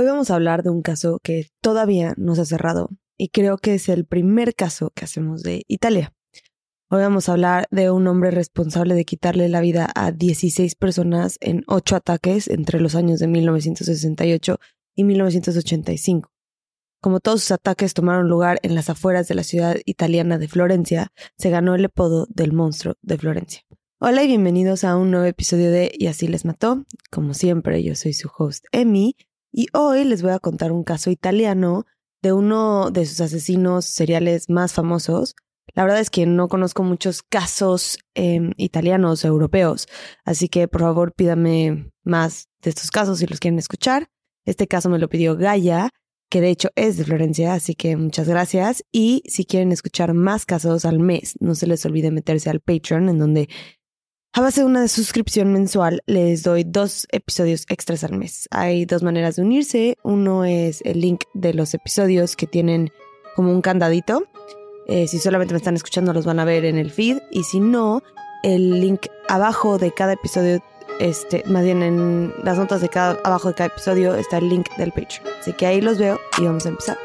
Hoy vamos a hablar de un caso que todavía no se ha cerrado y creo que es el primer caso que hacemos de Italia. Hoy vamos a hablar de un hombre responsable de quitarle la vida a 16 personas en 8 ataques entre los años de 1968 y 1985. Como todos sus ataques tomaron lugar en las afueras de la ciudad italiana de Florencia, se ganó el apodo del monstruo de Florencia. Hola y bienvenidos a un nuevo episodio de Y así les mató. Como siempre, yo soy su host Emi y hoy les voy a contar un caso italiano de uno de sus asesinos seriales más famosos. La verdad es que no conozco muchos casos eh, italianos o europeos, así que por favor pídame más de estos casos si los quieren escuchar. Este caso me lo pidió Gaia, que de hecho es de Florencia, así que muchas gracias. Y si quieren escuchar más casos al mes, no se les olvide meterse al Patreon, en donde a base de una suscripción mensual les doy dos episodios extras al mes. Hay dos maneras de unirse. Uno es el link de los episodios que tienen como un candadito. Eh, si solamente me están escuchando los van a ver en el feed. Y si no, el link abajo de cada episodio, este, más bien en las notas de cada, abajo de cada episodio está el link del Patreon. Así que ahí los veo y vamos a empezar.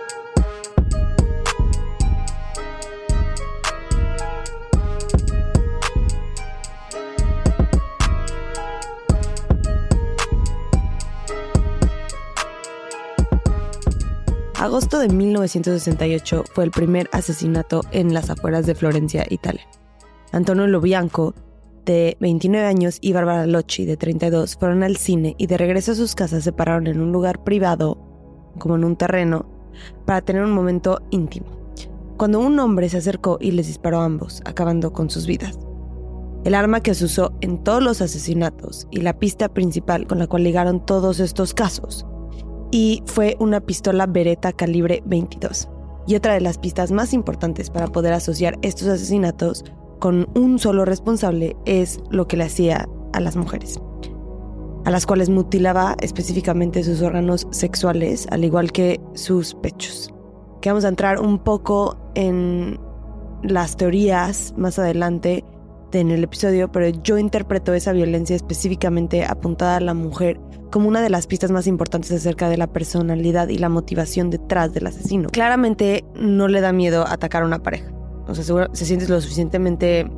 Agosto de 1968 fue el primer asesinato en las afueras de Florencia, Italia. Antonio Lobianco, de 29 años, y Bárbara Locci, de 32, fueron al cine y de regreso a sus casas se pararon en un lugar privado, como en un terreno, para tener un momento íntimo. Cuando un hombre se acercó y les disparó a ambos, acabando con sus vidas. El arma que se usó en todos los asesinatos y la pista principal con la cual ligaron todos estos casos y fue una pistola Beretta calibre 22. Y otra de las pistas más importantes para poder asociar estos asesinatos con un solo responsable es lo que le hacía a las mujeres, a las cuales mutilaba específicamente sus órganos sexuales, al igual que sus pechos. Que vamos a entrar un poco en las teorías más adelante en el episodio, pero yo interpreto esa violencia específicamente apuntada a la mujer como una de las pistas más importantes acerca de la personalidad y la motivación detrás del asesino. Claramente no le da miedo atacar a una pareja. O sea, se siente lo suficientemente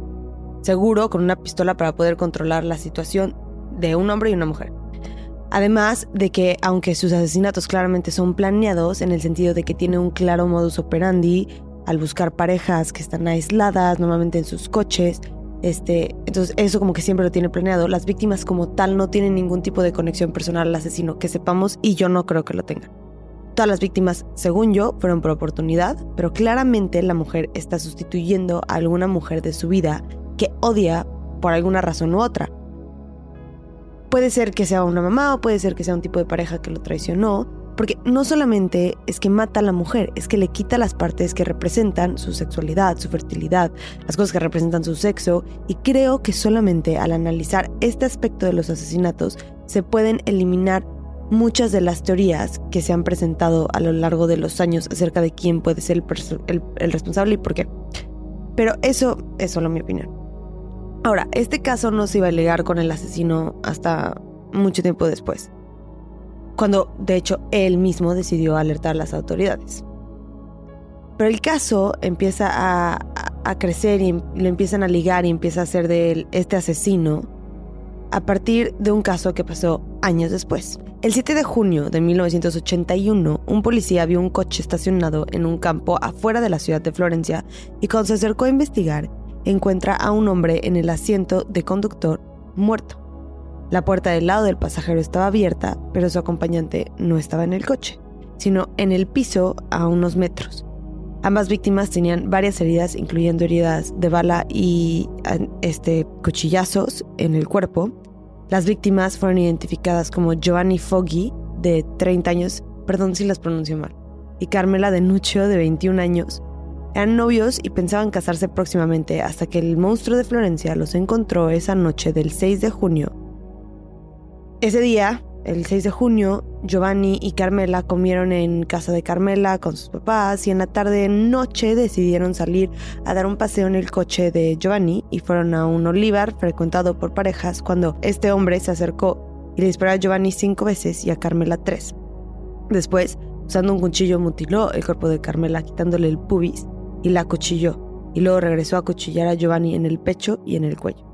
seguro con una pistola para poder controlar la situación de un hombre y una mujer. Además de que, aunque sus asesinatos claramente son planeados, en el sentido de que tiene un claro modus operandi al buscar parejas que están aisladas, normalmente en sus coches, este, entonces eso como que siempre lo tiene planeado. Las víctimas como tal no tienen ningún tipo de conexión personal al asesino que sepamos y yo no creo que lo tengan. Todas las víctimas, según yo, fueron por oportunidad, pero claramente la mujer está sustituyendo a alguna mujer de su vida que odia por alguna razón u otra. Puede ser que sea una mamá o puede ser que sea un tipo de pareja que lo traicionó, porque no solamente es que mata a la mujer, es que le quita las partes que representan su sexualidad, su fertilidad, las cosas que representan su sexo, y creo que solamente al analizar este aspecto de los asesinatos se pueden eliminar muchas de las teorías que se han presentado a lo largo de los años acerca de quién puede ser el, el responsable y por qué. Pero eso es solo mi opinión. Ahora, este caso no se iba a ligar con el asesino hasta mucho tiempo después cuando de hecho él mismo decidió alertar a las autoridades. Pero el caso empieza a, crecer y lo empiezan a ligar y empieza a ser de él este asesino a partir de un caso que pasó años después. El 7 de junio de 1981, un policía vio un coche estacionado en un campo afuera de la ciudad de Florencia y cuando se acercó a investigar, encuentra a un hombre en el asiento de conductor muerto. La puerta del lado del pasajero estaba abierta, pero su acompañante no estaba en el coche, sino en el piso a unos metros. Ambas víctimas tenían varias heridas, incluyendo heridas de bala y este, cuchillazos en el cuerpo. Las víctimas fueron identificadas como Giovanni Foggi, de 30 años, perdón si las pronuncio mal, y Carmela de Nuccio, de 21 años. Eran novios y pensaban casarse próximamente hasta que el monstruo de Florencia los encontró esa noche del 6 de junio ese día, el 6 de junio, Giovanni y Carmela comieron en casa de Carmela con sus papás y en la tarde noche decidieron salir a dar un paseo en el coche de Giovanni y fueron a un olivar frecuentado por parejas cuando este hombre se acercó y le disparó a Giovanni cinco veces y a Carmela tres. Después, usando un cuchillo, mutiló el cuerpo de Carmela, quitándole el pubis y la cuchilló, y luego regresó a cuchillar a Giovanni en el pecho y en el cuello.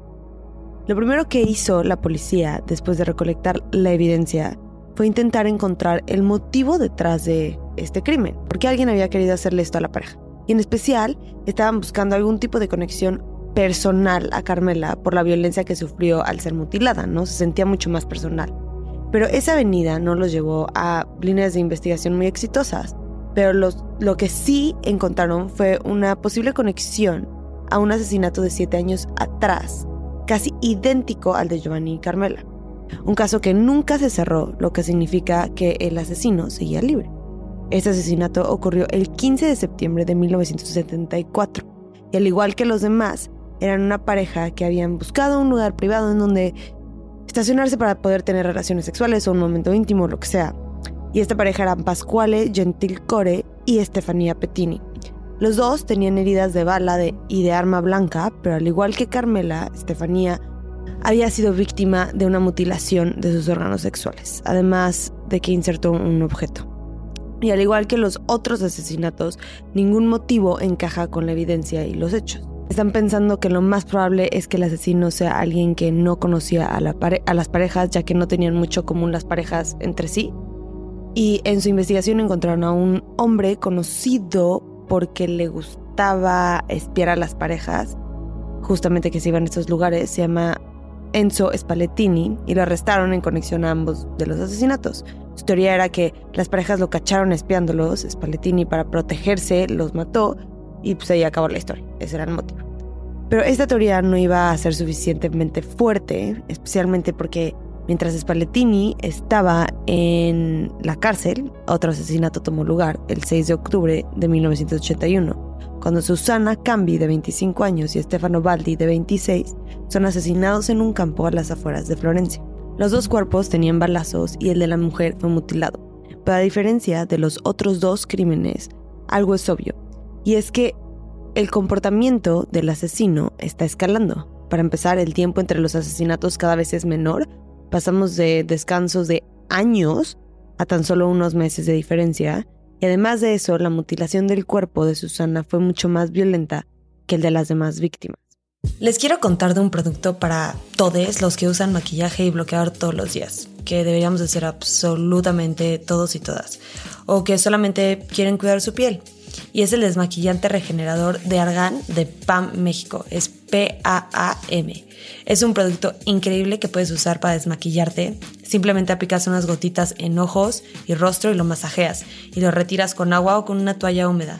Lo primero que hizo la policía después de recolectar la evidencia fue intentar encontrar el motivo detrás de este crimen, porque alguien había querido hacerle esto a la pareja. Y en especial estaban buscando algún tipo de conexión personal a Carmela por la violencia que sufrió al ser mutilada, ¿no? Se sentía mucho más personal. Pero esa avenida no los llevó a líneas de investigación muy exitosas. Pero lo que sí encontraron fue una posible conexión a un asesinato de siete años atrás, casi idéntico al de Giovanni y Carmela. Un caso que nunca se cerró, lo que significa que el asesino seguía libre. Este asesinato ocurrió el 15 de septiembre de 1974 y al igual que los demás, eran una pareja que habían buscado un lugar privado en donde estacionarse para poder tener relaciones sexuales o un momento íntimo, lo que sea. Y esta pareja eran Pasquale Gentilcore y Estefanía Pettini. Los dos tenían heridas de bala y de arma blanca, pero al igual que Carmela, Estefanía había sido víctima de una mutilación de sus órganos sexuales, además de que insertó un objeto. Y al igual que los otros asesinatos, ningún motivo encaja con la evidencia y los hechos. Están pensando que lo más probable es que el asesino sea alguien que no conocía a, las parejas, ya que no tenían mucho común las parejas entre sí. Y en su investigación encontraron a un hombre conocido porque le gustaba espiar a las parejas, justamente que se iban a estos lugares, se llama Enzo Spallettini y lo arrestaron en conexión a ambos de los asesinatos. Su teoría era que las parejas lo cacharon espiándolos, Spallettini para protegerse los mató y pues ahí acabó la historia. Ese era el motivo. Pero esta teoría no iba a ser suficientemente fuerte, especialmente porque mientras Spallettini estaba en la cárcel, otro asesinato tomó lugar el 6 de octubre de 1981, cuando Susana Cambi, de 25 años, y Stefano Baldi, de 26, son asesinados en un campo a las afueras de Florencia. Los dos cuerpos tenían balazos y el de la mujer fue mutilado. Pero a diferencia de los otros dos crímenes, algo es obvio. Y es que el comportamiento del asesino está escalando. Para empezar, el tiempo entre los asesinatos cada vez es menor. Pasamos de descansos de años a tan solo unos meses de diferencia. Y además de eso, la mutilación del cuerpo de Susana fue mucho más violenta que el de las demás víctimas. Les quiero contar de un producto para todos los que usan maquillaje y bloqueador todos los días, que deberíamos hacer absolutamente todos y todas, o que solamente quieren cuidar su piel y es el desmaquillante regenerador de argán de PAM México. Es P-A-A-M. Es un producto increíble que puedes usar para desmaquillarte. Simplemente aplicas unas gotitas en ojos y rostro y lo masajeas y lo retiras con agua o con una toalla húmeda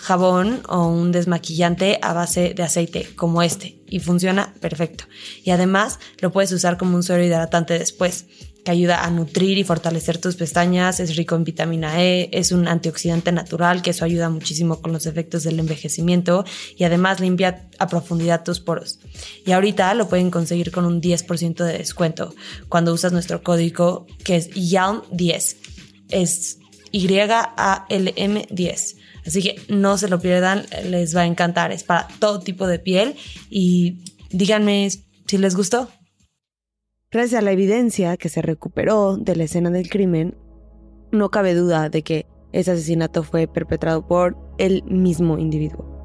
jabón o un desmaquillante a base de aceite como este y funciona perfecto. Y además lo puedes usar como un suero hidratante después que ayuda a nutrir y fortalecer tus pestañas, es rico en vitamina E, es un antioxidante natural que eso ayuda muchísimo con los efectos del envejecimiento y además limpia a profundidad tus poros. Y ahorita lo pueden conseguir con un 10% de descuento cuando usas nuestro código que es YALM10. Es Y-A-L-M 10. Así que no se lo pierdan, les va a encantar. Es para todo tipo de piel y díganme si les gustó. Gracias a la evidencia que se recuperó de la escena del crimen, no cabe duda de que ese asesinato fue perpetrado por el mismo individuo,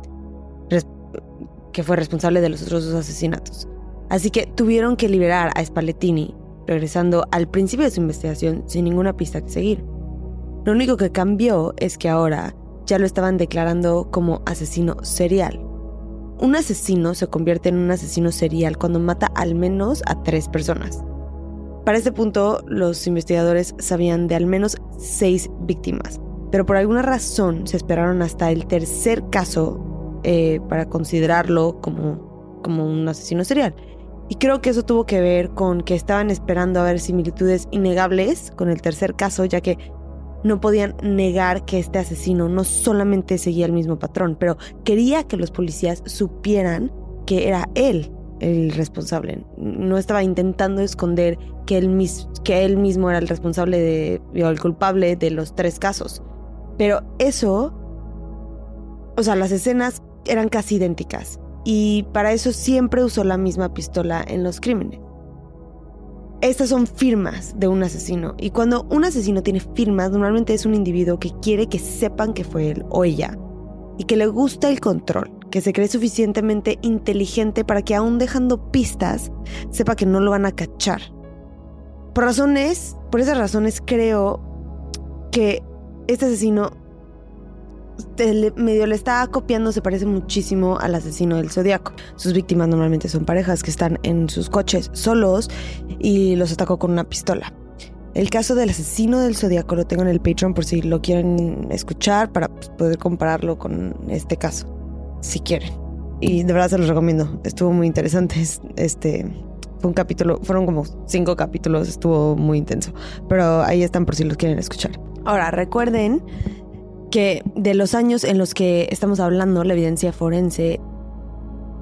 que fue responsable de los otros dos asesinatos. Así que tuvieron que liberar a Spallettini, regresando al principio de su investigación sin ninguna pista que seguir. Lo único que cambió es que ahora ya lo estaban declarando como asesino serial. Un asesino se convierte en un asesino serial cuando mata al menos a tres personas. Para este punto, los investigadores sabían de al menos seis víctimas, pero por alguna razón se esperaron hasta el tercer caso eh, para considerarlo como, como un asesino serial. Y creo que eso tuvo que ver con que estaban esperando a ver similitudes innegables con el tercer caso, ya que no podían negar que este asesino no solamente seguía el mismo patrón, pero quería que los policías supieran que era él el responsable. No estaba intentando esconder que él, que él mismo era el responsable de, o el culpable de los tres casos. Pero eso, o sea, las escenas eran casi idénticas. Y para eso siempre usó la misma pistola en los crímenes. Estas son firmas de un asesino. Y cuando un asesino tiene firmas, normalmente es un individuo que quiere que sepan que fue él o ella. Y que le gusta el control que se cree suficientemente inteligente para que aún dejando pistas, sepa que no lo van a cachar. Por razones, por esas razones creo que este asesino medio le está copiando, se parece muchísimo al asesino del zodiaco. Sus víctimas normalmente son parejas que están en sus coches solos y los atacó con una pistola. El caso del asesino del zodiaco lo tengo en el Patreon por si lo quieren escuchar para pues, poder compararlo con este caso si quieren. Y de verdad se los recomiendo. Estuvo muy interesante. Este fue un capítulo, fueron como cinco capítulos, estuvo muy intenso. Pero ahí están por si los quieren escuchar. Ahora, recuerden que de los años en los que estamos hablando, la evidencia forense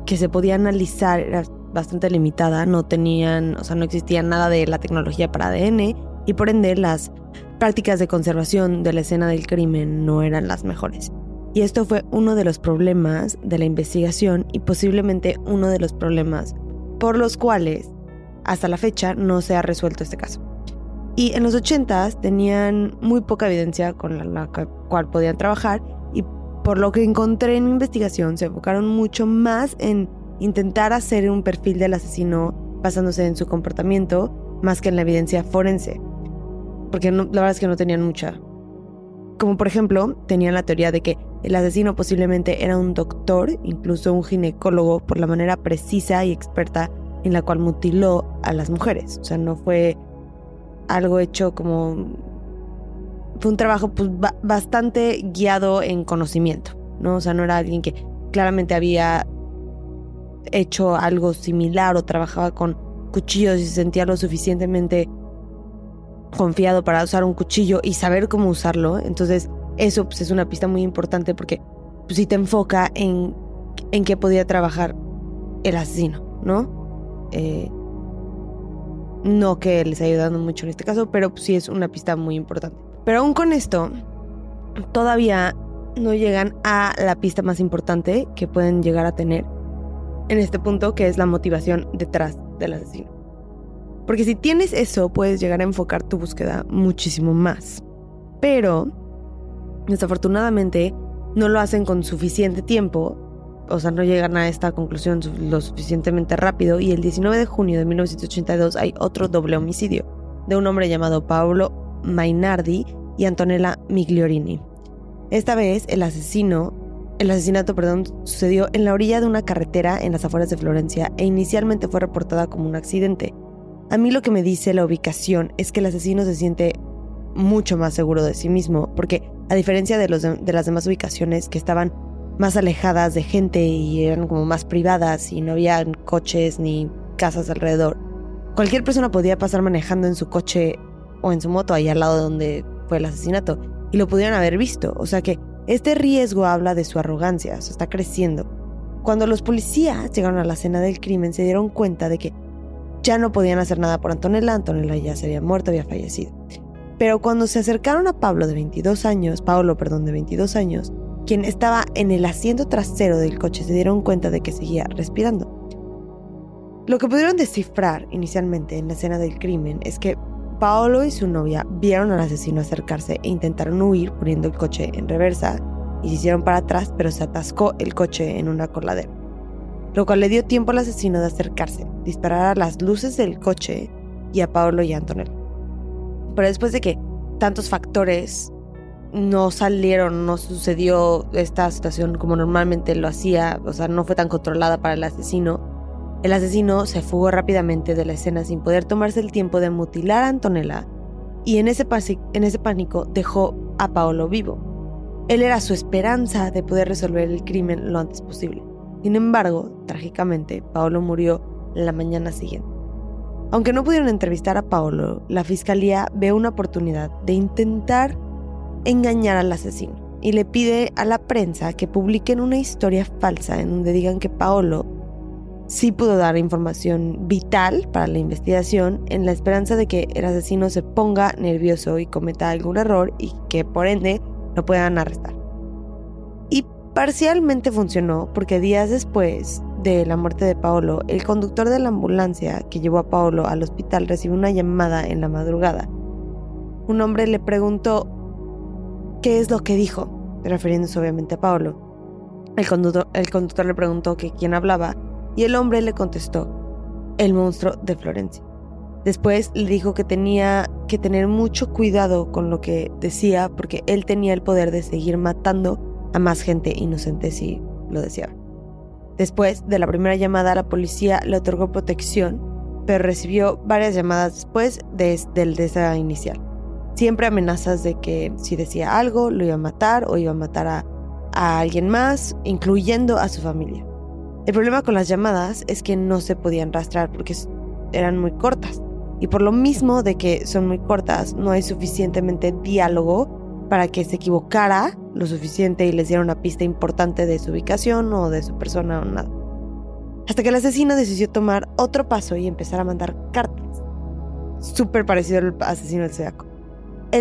que se podía analizar era bastante limitada, no tenían, o sea, no existía nada de la tecnología para ADN y por ende las prácticas de conservación de la escena del crimen no eran las mejores. Y esto fue uno de los problemas de la investigación y posiblemente uno de los problemas por los cuales hasta la fecha no se ha resuelto este caso. Y en los 80 tenían muy poca evidencia con la, cual podían trabajar y por lo que encontré en mi investigación se enfocaron mucho más en intentar hacer un perfil del asesino basándose en su comportamiento más que en la evidencia forense. Porque la verdad es que no tenían mucha. Como por ejemplo, tenían la teoría de que el asesino posiblemente era un doctor, incluso un ginecólogo, por la manera precisa y experta en la cual mutiló a las mujeres. O sea, no fue algo hecho como... Fue un trabajo pues, bastante guiado en conocimiento, ¿no? O sea, no era alguien que claramente había hecho algo similar o trabajaba con cuchillos y se sentía lo suficientemente confiado para usar un cuchillo y saber cómo usarlo. Entonces, eso pues, es una pista muy importante porque pues, sí te enfoca en, en qué podía trabajar el asesino, ¿no? Eh, no que les haya ayudado mucho en este caso, pero sí es una pista muy importante. Pero aún con esto, todavía no llegan a la pista más importante que pueden llegar a tener en este punto, que es la motivación detrás del asesino. Porque si tienes eso, puedes llegar a enfocar tu búsqueda muchísimo más. Pero Desafortunadamente, no lo hacen con suficiente tiempo, o sea, no llegan a esta conclusión lo suficientemente rápido y el 19 de junio de 1982 hay otro doble homicidio de un hombre llamado Paolo Mainardi y Antonella Migliorini. Esta vez el asesino, el asesinato, perdón, sucedió en la orilla de una carretera en las afueras de Florencia e inicialmente fue reportada como un accidente. A mí lo que me dice la ubicación es que el asesino se siente mucho más seguro de sí mismo, porque a diferencia de, los de, las demás ubicaciones que estaban más alejadas de gente y eran como más privadas y no había coches ni casas alrededor, cualquier persona podía pasar manejando en su coche o en su moto ahí al lado de donde fue el asesinato y lo pudieran haber visto. O sea que este riesgo habla de su arrogancia, se está creciendo. Cuando los policías llegaron a la escena del crimen se dieron cuenta de que ya no podían hacer nada por Antonella, Antonella ya se había muerto, había fallecido. Pero cuando se acercaron a Pablo de 22 años, Pablo, perdón, de 22 años, quien estaba en el asiento trasero del coche, se dieron cuenta de que seguía respirando. Lo que pudieron descifrar inicialmente en la escena del crimen es que Paolo y su novia vieron al asesino acercarse e intentaron huir poniendo el coche en reversa y se hicieron para atrás, pero se atascó el coche en una coladera. Lo cual le dio tiempo al asesino de acercarse, disparar a las luces del coche y a Paolo y a Antonella. Pero después de que tantos factores no salieron, no sucedió esta situación como normalmente lo hacía, o sea, no fue tan controlada para el asesino, el asesino se fugó rápidamente de la escena sin poder tomarse el tiempo de mutilar a Antonella y en ese, en ese pánico dejó a Paolo vivo. Él era su esperanza de poder resolver el crimen lo antes posible. Sin embargo, trágicamente, Paolo murió la mañana siguiente. Aunque no pudieron entrevistar a Paolo, la fiscalía ve una oportunidad de intentar engañar al asesino y le pide a la prensa que publiquen una historia falsa en donde digan que Paolo sí pudo dar información vital para la investigación en la esperanza de que el asesino se ponga nervioso y cometa algún error y que por ende lo puedan arrestar. Y parcialmente funcionó porque días después de la muerte de Paolo, el conductor de la ambulancia que llevó a Paolo al hospital recibió una llamada en la madrugada. Un hombre le preguntó qué es lo que dijo, refiriéndose obviamente a Paolo. El conductor, le preguntó que quién hablaba y el hombre le contestó, el monstruo de Florencia. Después le dijo que tenía que tener mucho cuidado con lo que decía porque él tenía el poder de seguir matando a más gente inocente si lo deseaba. Después de la primera llamada, la policía le otorgó protección, pero recibió varias llamadas después de, del de esa inicial. Siempre amenazas de que si decía algo lo iba a matar o iba a matar a, a alguien más, incluyendo a su familia. El problema con las llamadas es que no se podían rastrear porque eran muy cortas. Y por lo mismo de que son muy cortas, no hay suficientemente diálogo para que se equivocara lo suficiente y les diera una pista importante de su ubicación o de su persona o nada. Hasta que el asesino decidió tomar otro paso y empezar a mandar cartas. Súper parecido al asesino del Zodiaco.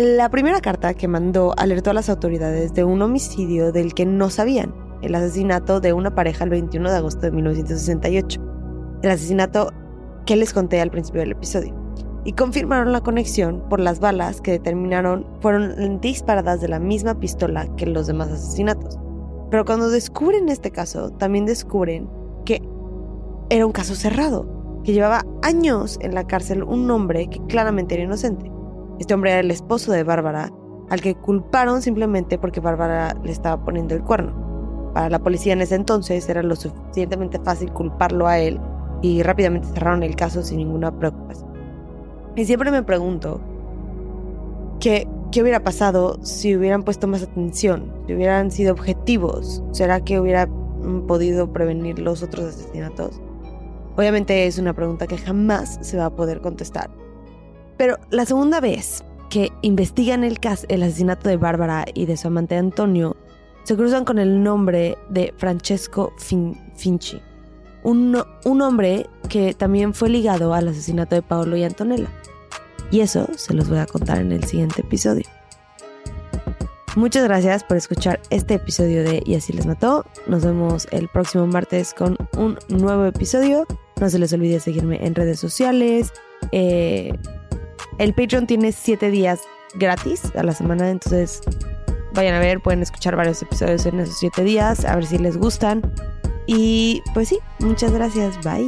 La primera carta que mandó alertó a las autoridades de un homicidio del que no sabían, el asesinato de una pareja el 21 de agosto de 1968. El asesinato que les conté al principio del episodio y confirmaron la conexión por las balas que determinaron fueron disparadas de la misma pistola que los demás asesinatos. Pero cuando descubren este caso, también descubren que era un caso cerrado, que llevaba años en la cárcel un hombre que claramente era inocente. Este hombre era el esposo de Bárbara, al que culparon simplemente porque Bárbara le estaba poniendo el cuerno. Para la policía en ese entonces era lo suficientemente fácil culparlo a él y rápidamente cerraron el caso sin ninguna preocupación. Y siempre me pregunto, ¿qué, ¿qué hubiera pasado si hubieran puesto más atención? Si hubieran sido objetivos, ¿será que hubiera podido prevenir los otros asesinatos? Obviamente es una pregunta que jamás se va a poder contestar. Pero la segunda vez que investigan el, caso, el asesinato de Bárbara y de su amante Antonio, se cruzan con el nombre de Francesco Finchi, un, un hombre que también fue ligado al asesinato de Paolo y Antonella. Y eso se los voy a contar en el siguiente episodio. Muchas gracias por escuchar este episodio de Y así les mató. Nos vemos el próximo martes con un nuevo episodio. No se les olvide seguirme en redes sociales. Eh, el Patreon tiene 7 días gratis a la semana, entonces vayan a ver, pueden escuchar varios episodios en esos 7 días, a ver si les gustan. Y pues sí, muchas gracias. Bye.